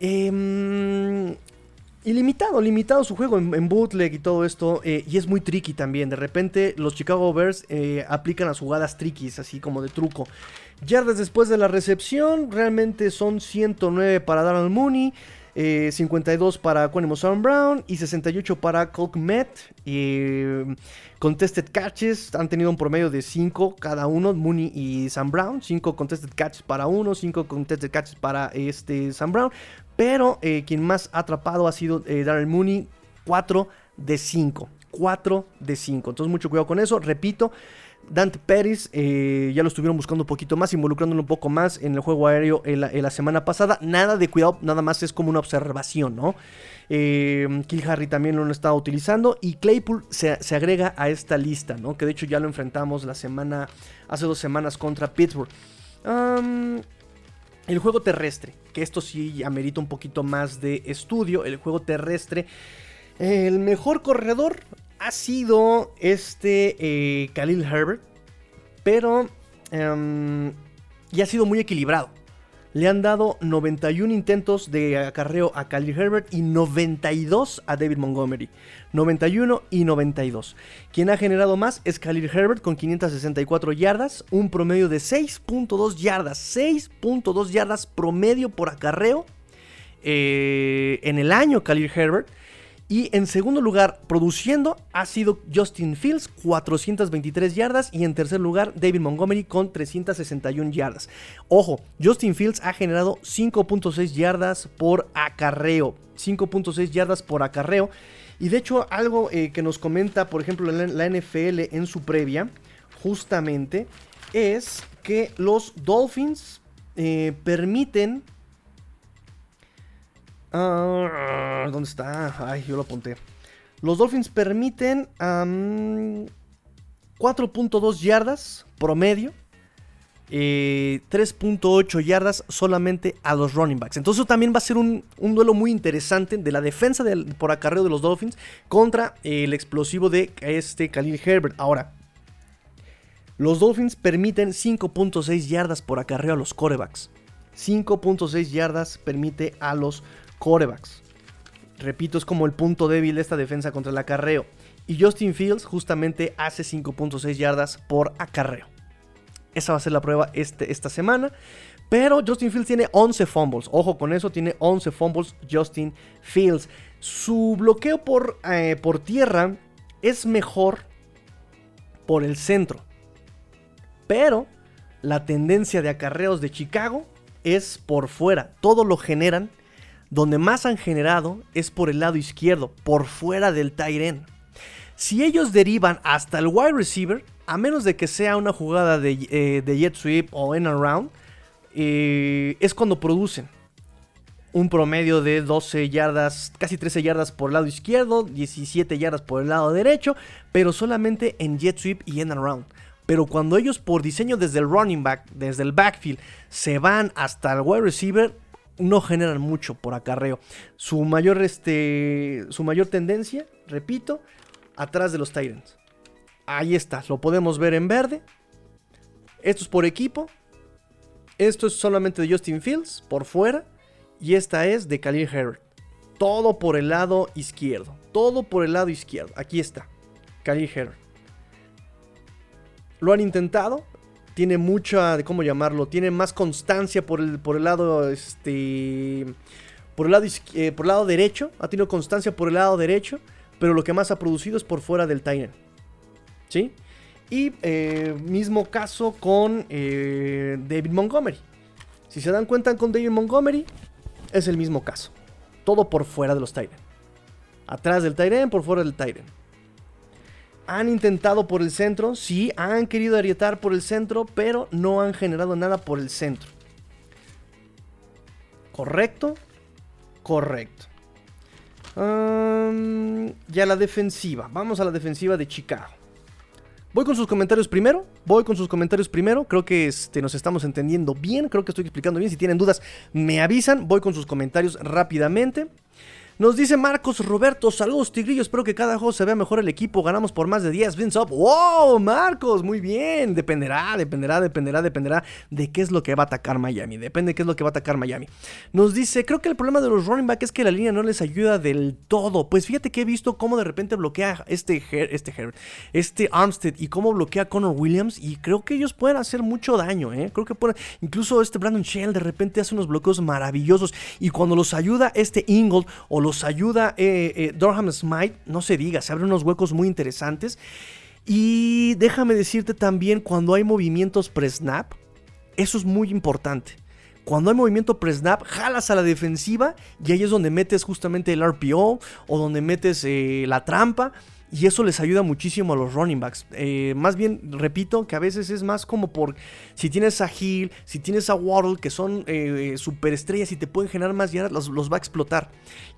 Eh, y limitado, limitado su juego en, bootleg y todo esto. Eh, y es muy tricky también. De repente los Chicago Bears eh, aplican las jugadas trickies, así como de truco. Yardas después de la recepción, realmente son 109 para Darren Mooney. 52 para Quanimo Sam Brown y 68 para Colt Met. contested catches han tenido un promedio de 5 cada uno, Mooney y Sam Brown. 5 contested catches para uno, 5 contested catches para este Sam Brown. Pero eh, quien más ha atrapado ha sido eh, Darren Mooney, 4 de 5. 4 de 5. Entonces mucho cuidado con eso. Repito, Dante Pérez eh, ya lo estuvieron buscando un poquito más, involucrándolo un poco más en el juego aéreo en la, semana pasada. Nada de cuidado, nada más es como una observación, ¿no? Eh, Kill Harry también lo estado utilizando y Claypool se, agrega a esta lista, ¿no? Que de hecho ya lo enfrentamos la semana, hace dos semanas contra Pittsburgh. El juego terrestre, que esto sí amerita un poquito más de estudio. El juego terrestre, el mejor corredor ha sido este eh, Khalil Herbert, pero em, ya ha sido muy equilibrado. Le han dado 91 intentos de acarreo a Khalil Herbert y 92 a David Montgomery. 91 y 92. Quien ha generado más es Khalil Herbert con 564 yardas, un promedio de 6.2 yardas. 6.2 yardas promedio por acarreo eh, en el año Khalil Herbert. Y en segundo lugar, produciendo, ha sido Justin Fields, 423 yardas. Y en tercer lugar, David Montgomery con 361 yardas. Ojo, Justin Fields ha generado 5.6 yardas por acarreo. 5.6 yardas por acarreo. Y de hecho, algo eh, que nos comenta, por ejemplo, la, NFL en su previa, justamente, es que los Dolphins eh, permiten Ah, ¿Dónde está? Ay, yo lo apunté. Los Dolphins permiten 4.2 yardas promedio. 3.8 eh, yardas solamente a los running backs. Entonces también va a ser un, duelo muy interesante de la defensa por acarreo de los Dolphins contra el explosivo de este Khalil Herbert. Ahora, los Dolphins permiten 5.6 yardas por acarreo a los corebacks. 5.6 yardas permite a los corebacks. Repito, es como el punto débil de esta defensa contra el acarreo. Y Justin Fields justamente hace 5.6 yardas por acarreo. Esa va a ser la prueba este, esta semana. Pero Justin Fields tiene 11 fumbles. Ojo con eso, tiene 11 fumbles Justin Fields. Su bloqueo por, eh, por tierra es mejor por el centro. Pero la tendencia de acarreos de Chicago es por fuera. Todo lo generan donde más han generado es por el lado izquierdo, por fuera del tight Si ellos derivan hasta el wide receiver, a menos de que sea una jugada de, eh, jet sweep o en around, eh, es cuando producen un promedio de 12 yardas, casi 13 yardas por el lado izquierdo, 17 yardas por el lado derecho, pero solamente en jet sweep y en around. Pero cuando ellos por diseño desde el running back, desde el backfield, se van hasta el wide receiver, no generan mucho por acarreo. Su mayor, este, su mayor tendencia, repito, atrás de los Titans. Ahí está, lo podemos ver en verde. Esto es por equipo. Esto es solamente de Justin Fields, por fuera. Y esta es de Khalil Herbert. Todo por el lado izquierdo. Todo por el lado izquierdo. Aquí está. Khalil Herbert. Lo han intentado tiene mucha, ¿cómo llamarlo? Tiene más constancia por el, por el lado, este, por el lado, eh, por el lado derecho. Ha tenido constancia por el lado derecho, pero lo que más ha producido es por fuera del Titan. ¿Sí? Y eh, mismo caso con eh, David Montgomery. Si se dan cuenta con David Montgomery, es el mismo caso. Todo por fuera de los Titan. Atrás del Titan, por fuera del Titan han intentado por el centro, sí, han querido arietar por el centro, pero no han generado nada por el centro. ¿Correcto? Correcto. ya la defensiva. Vamos a la defensiva de Chicago. Voy con sus comentarios primero. Voy con sus comentarios primero. Creo que este, nos estamos entendiendo bien. Creo que estoy explicando bien. Si tienen dudas, me avisan. Voy con sus comentarios rápidamente. Nos dice Marcos Roberto, saludos Tigrillo, espero que cada juego se vea mejor el equipo, ganamos por más de 10 Vince up. ¡Wow! Marcos, muy bien, dependerá, dependerá, dependerá, dependerá de qué es lo que va a atacar Miami, depende de qué es lo que va a atacar Miami. Nos dice, creo que el problema de los running back es que la línea no les ayuda del todo, pues fíjate que he visto cómo de repente bloquea este, este Herbert, este Armstead y cómo bloquea Connor Williams y creo que ellos pueden hacer mucho daño, ¿eh? Creo que pueden, incluso este Brandon Shell de repente hace unos bloqueos maravillosos y cuando los ayuda este Ingold o los ayuda eh, eh, Durham Smite, no se diga, se abren unos huecos muy interesantes. Y déjame decirte también, cuando hay movimientos pre-snap, eso es muy importante. cuando hay movimiento pre-snap, jalas a la defensiva y ahí es donde metes justamente el RPO o donde metes eh, la trampa. Y eso les ayuda muchísimo a los running backs. Eh, más bien, repito, que a veces es más como por si tienes a Hill, si tienes a Waddle, que son eh, superestrellas y te pueden generar más yardas, los, los, va a explotar.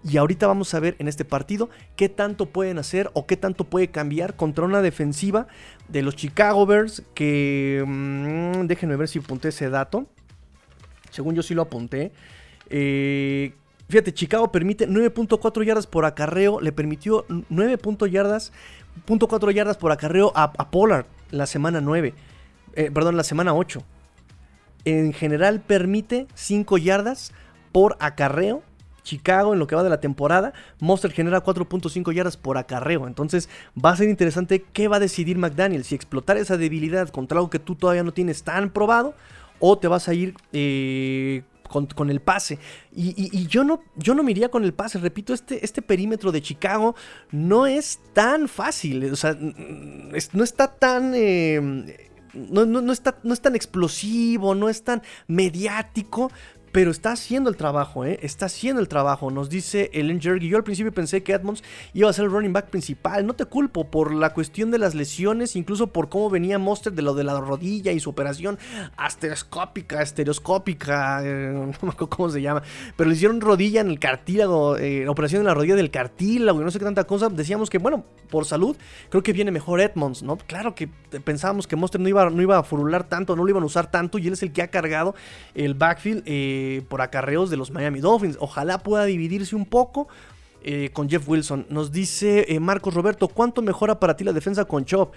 Y ahorita vamos a ver en este partido qué tanto pueden hacer o qué tanto puede cambiar contra una defensiva de los Chicago Bears. Que mmm, déjenme ver si apunté ese dato. Según yo sí lo apunté. Eh, Fíjate, Chicago permite 9.4 yardas por acarreo. Le permitió 9 yardas, yardas por acarreo a, a, Pollard la semana 9. Eh, perdón, la semana 8. En general permite 5 yardas por acarreo. Chicago en lo que va de la temporada. Monster genera 4.5 yardas por acarreo. Entonces va a ser interesante qué va a decidir McDaniel. Si explotar esa debilidad contra algo que tú todavía no tienes tan probado. O te vas a ir eh, con, con, el pase. Y, y, yo, no, yo no me con el pase. Repito, este, este perímetro de Chicago no es tan fácil. O sea, no está tan... Eh, no, no, no, está, no es tan explosivo, no es tan mediático, pero está haciendo el trabajo, ¿eh? Está haciendo el trabajo. Nos dice Ellen Jergy. Yo al principio pensé que Edmonds iba a ser el running back principal. No te culpo por la cuestión de las lesiones, incluso por cómo venía Monster de lo de la rodilla y su operación astereoscópica, estereoscópica, eh, no me acuerdo cómo se llama. Pero le hicieron rodilla en el cartílago, eh, operación en la rodilla del cartílago y no sé qué tanta cosa. Decíamos que, bueno, por salud, creo que viene mejor Edmonds, ¿no? Claro que pensábamos que Monster no iba, no iba a furular tanto, no lo iban a usar tanto y él es el que ha cargado el backfield. Eh, por acarreos de los Miami Dolphins. Ojalá pueda dividirse un poco eh, con Jeff Wilson. Nos dice eh, Marcos Roberto, ¿cuánto mejora para ti la defensa con Chop?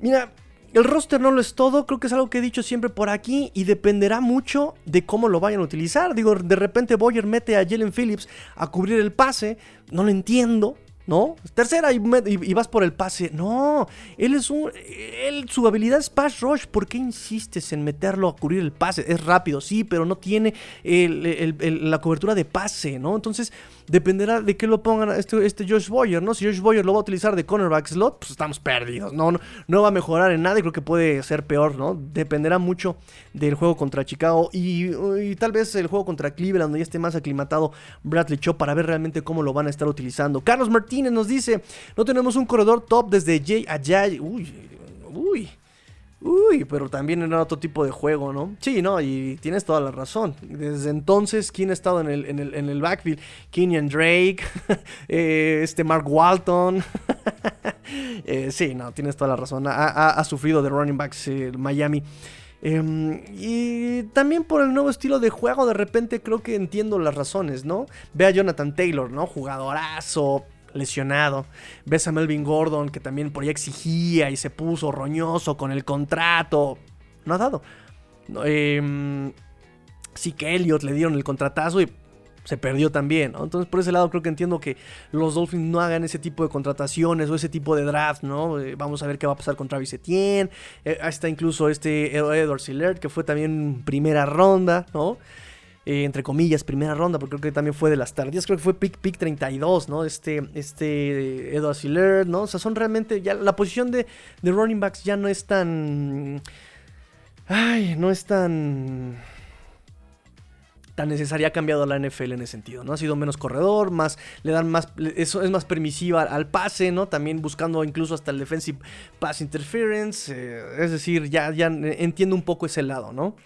Mira, el roster no lo es todo, creo que es algo que he dicho siempre por aquí y dependerá mucho de cómo lo vayan a utilizar. Digo, de repente Boyer mete a Jalen Phillips a cubrir el pase, no lo entiendo, ¿no? Tercera y, vas por el pase. No, él es un. Él, su habilidad es pass rush. ¿Por qué insistes en meterlo a cubrir el pase? Es rápido, sí, pero no tiene la cobertura de pase, ¿no? Entonces, dependerá de qué lo pongan este, este Josh Boyer, ¿no? Si Josh Boyer lo va a utilizar de cornerback slot, pues estamos perdidos. No, no, no va a mejorar en nada y creo que puede ser peor, ¿no? Dependerá mucho del juego contra Chicago y, y tal vez el juego contra Cleveland, donde ya esté más aclimatado Bradley Cho para ver realmente cómo lo van a estar utilizando. Carlos Martínez nos dice, no tenemos un corredor top desde Jay a Jay. Uy, uy. Uy, pero también en otro tipo de juego, ¿no? Sí, no, y tienes toda la razón. Desde entonces, ¿quién ha estado en el, en el, en el backfield? Kenyan Drake, eh, este Mark Walton. eh, sí, no, tienes toda la razón. Ha, sufrido de running backs eh, Miami. Eh, y también por el nuevo estilo de juego, de repente creo que entiendo las razones, ¿no? Ve a Jonathan Taylor, ¿no? Jugadorazo, lesionado. Ves a Melvin Gordon que también por ahí exigía y se puso roñoso con el contrato. No ha dado. Eh, sí que Elliot le dieron el contratazo y se perdió también. ¿no? Entonces por ese lado creo que entiendo que los Dolphins no hagan ese tipo de contrataciones o ese tipo de draft. ¿no? Eh, vamos a ver qué va a pasar con Travis Etienne. Eh, está incluso este Edward Sillert que fue también primera ronda. ¿no? Eh, entre comillas, primera ronda, porque creo que también fue de las tardías, creo que fue pick, pick 32, ¿no? Este, este Edward Siller, ¿no? O sea, son realmente, ya la posición de, de running backs ya no es tan... Ay, no es tan tan necesaria ha cambiado la NFL en ese sentido, ¿no? Ha sido menos corredor, más le dan más eso es más permisiva al pase, ¿no? También buscando incluso hasta el defensive pass interference, eh, es decir, ya ya entiendo un poco ese lado, ¿no?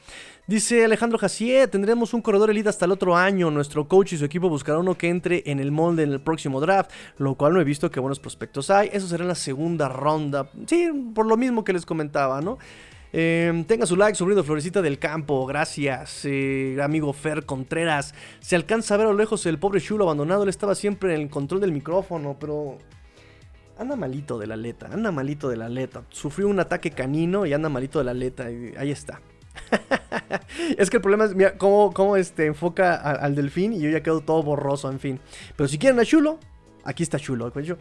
Dice Alejandro Jacier, tendremos un corredor elite hasta el otro año. Nuestro coach y su equipo buscarán uno que entre en el molde en el próximo draft, lo cual no he visto que buenos prospectos hay. Eso será en la segunda ronda. Sí, por lo mismo que les comentaba, ¿no? Eh, tenga su like, sobrino Florecita del Campo, gracias, eh, amigo Fer Contreras. Se alcanza a ver a lo lejos el pobre chulo abandonado, él estaba siempre en el control del micrófono, pero anda malito de la aleta, anda malito de la aleta. Sufrió un ataque canino y anda malito de la aleta, ahí está. es que el problema es, mira, cómo, cómo este, enfoca al delfín y yo ya quedo todo borroso, en fin. Pero si quieren a Chulo, aquí está Chulo. Yo,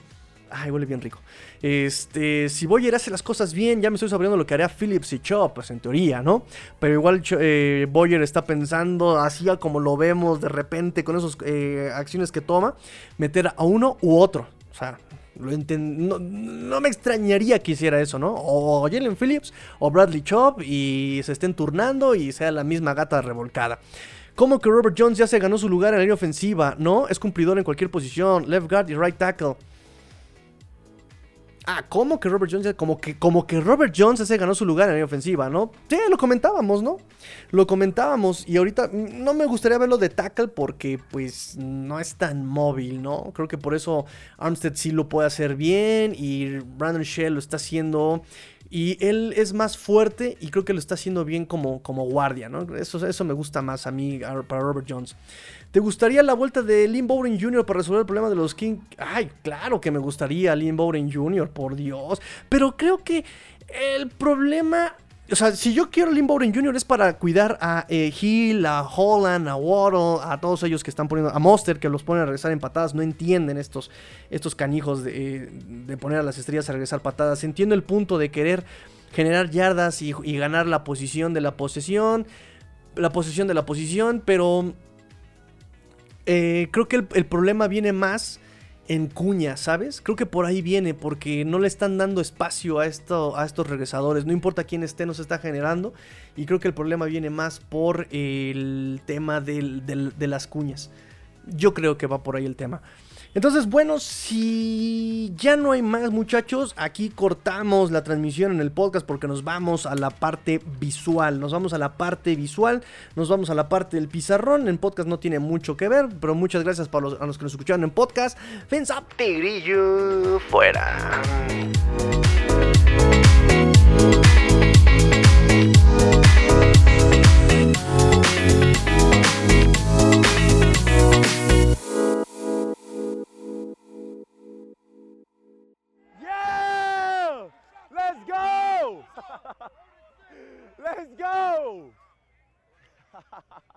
ay, huele bien rico. Este, si Boyer hace las cosas bien, ya me estoy sabiendo lo que haría Phillips y Chop, pues en teoría, ¿no? Pero igual eh, Boyer está pensando, así como lo vemos de repente con esas eh, acciones que toma, meter a uno u otro. O sea, lo no, no, me extrañaría que hiciera eso, ¿no? O Jalen Phillips o Bradley Chop y se estén turnando y sea la misma gata revolcada. Como que Robert Jones ya se ganó su lugar en la línea ofensiva, ¿no? Es cumplidor en cualquier posición, left guard y right tackle. Ah, ¿cómo que Robert Jones? Como que, como que Robert Jones se ganó su lugar en la ofensiva, ¿no? Sí, lo comentábamos, ¿no? Lo comentábamos y ahorita no me gustaría verlo de tackle porque pues no es tan móvil, ¿no? Creo que por eso Armstead sí lo puede hacer bien y Brandon Shell lo está haciendo y él es más fuerte y creo que lo está haciendo bien como, como guardia, ¿no? Eso, eso me gusta más a mí, para Robert Jones. ¿Te gustaría la vuelta de Lynn Bowden Jr. para resolver el problema de los King? Ay, claro que me gustaría Lynn Bowden Jr., por Dios. Pero creo que el problema o sea, si yo quiero Lynn Bowden Jr. es para cuidar a eh, Hill, a Holland, a Waddle, a todos ellos que están poniendo, a Monster que los ponen a regresar en patadas. No entienden estos, estos canijos de, poner a las estrellas a regresar patadas. Entiendo el punto de querer generar yardas y, ganar la posición de la posesión. La posesión de la posición, pero eh, creo que el problema viene más en cuña, ¿sabes? Creo que por ahí viene, porque no le están dando espacio a, esto, a estos regresadores. No importa quién esté, nos está generando. Y creo que el problema viene más por el tema de las cuñas. Yo creo que va por ahí el tema. Entonces, bueno, si ya no hay más muchachos, aquí cortamos la transmisión en el podcast porque nos vamos a la parte visual. Nos vamos a la parte visual, nos vamos a la parte del pizarrón. En podcast no tiene mucho que ver, pero muchas gracias para los, a los que nos escucharon en podcast. Up, tigrillo, fuera. Let's go!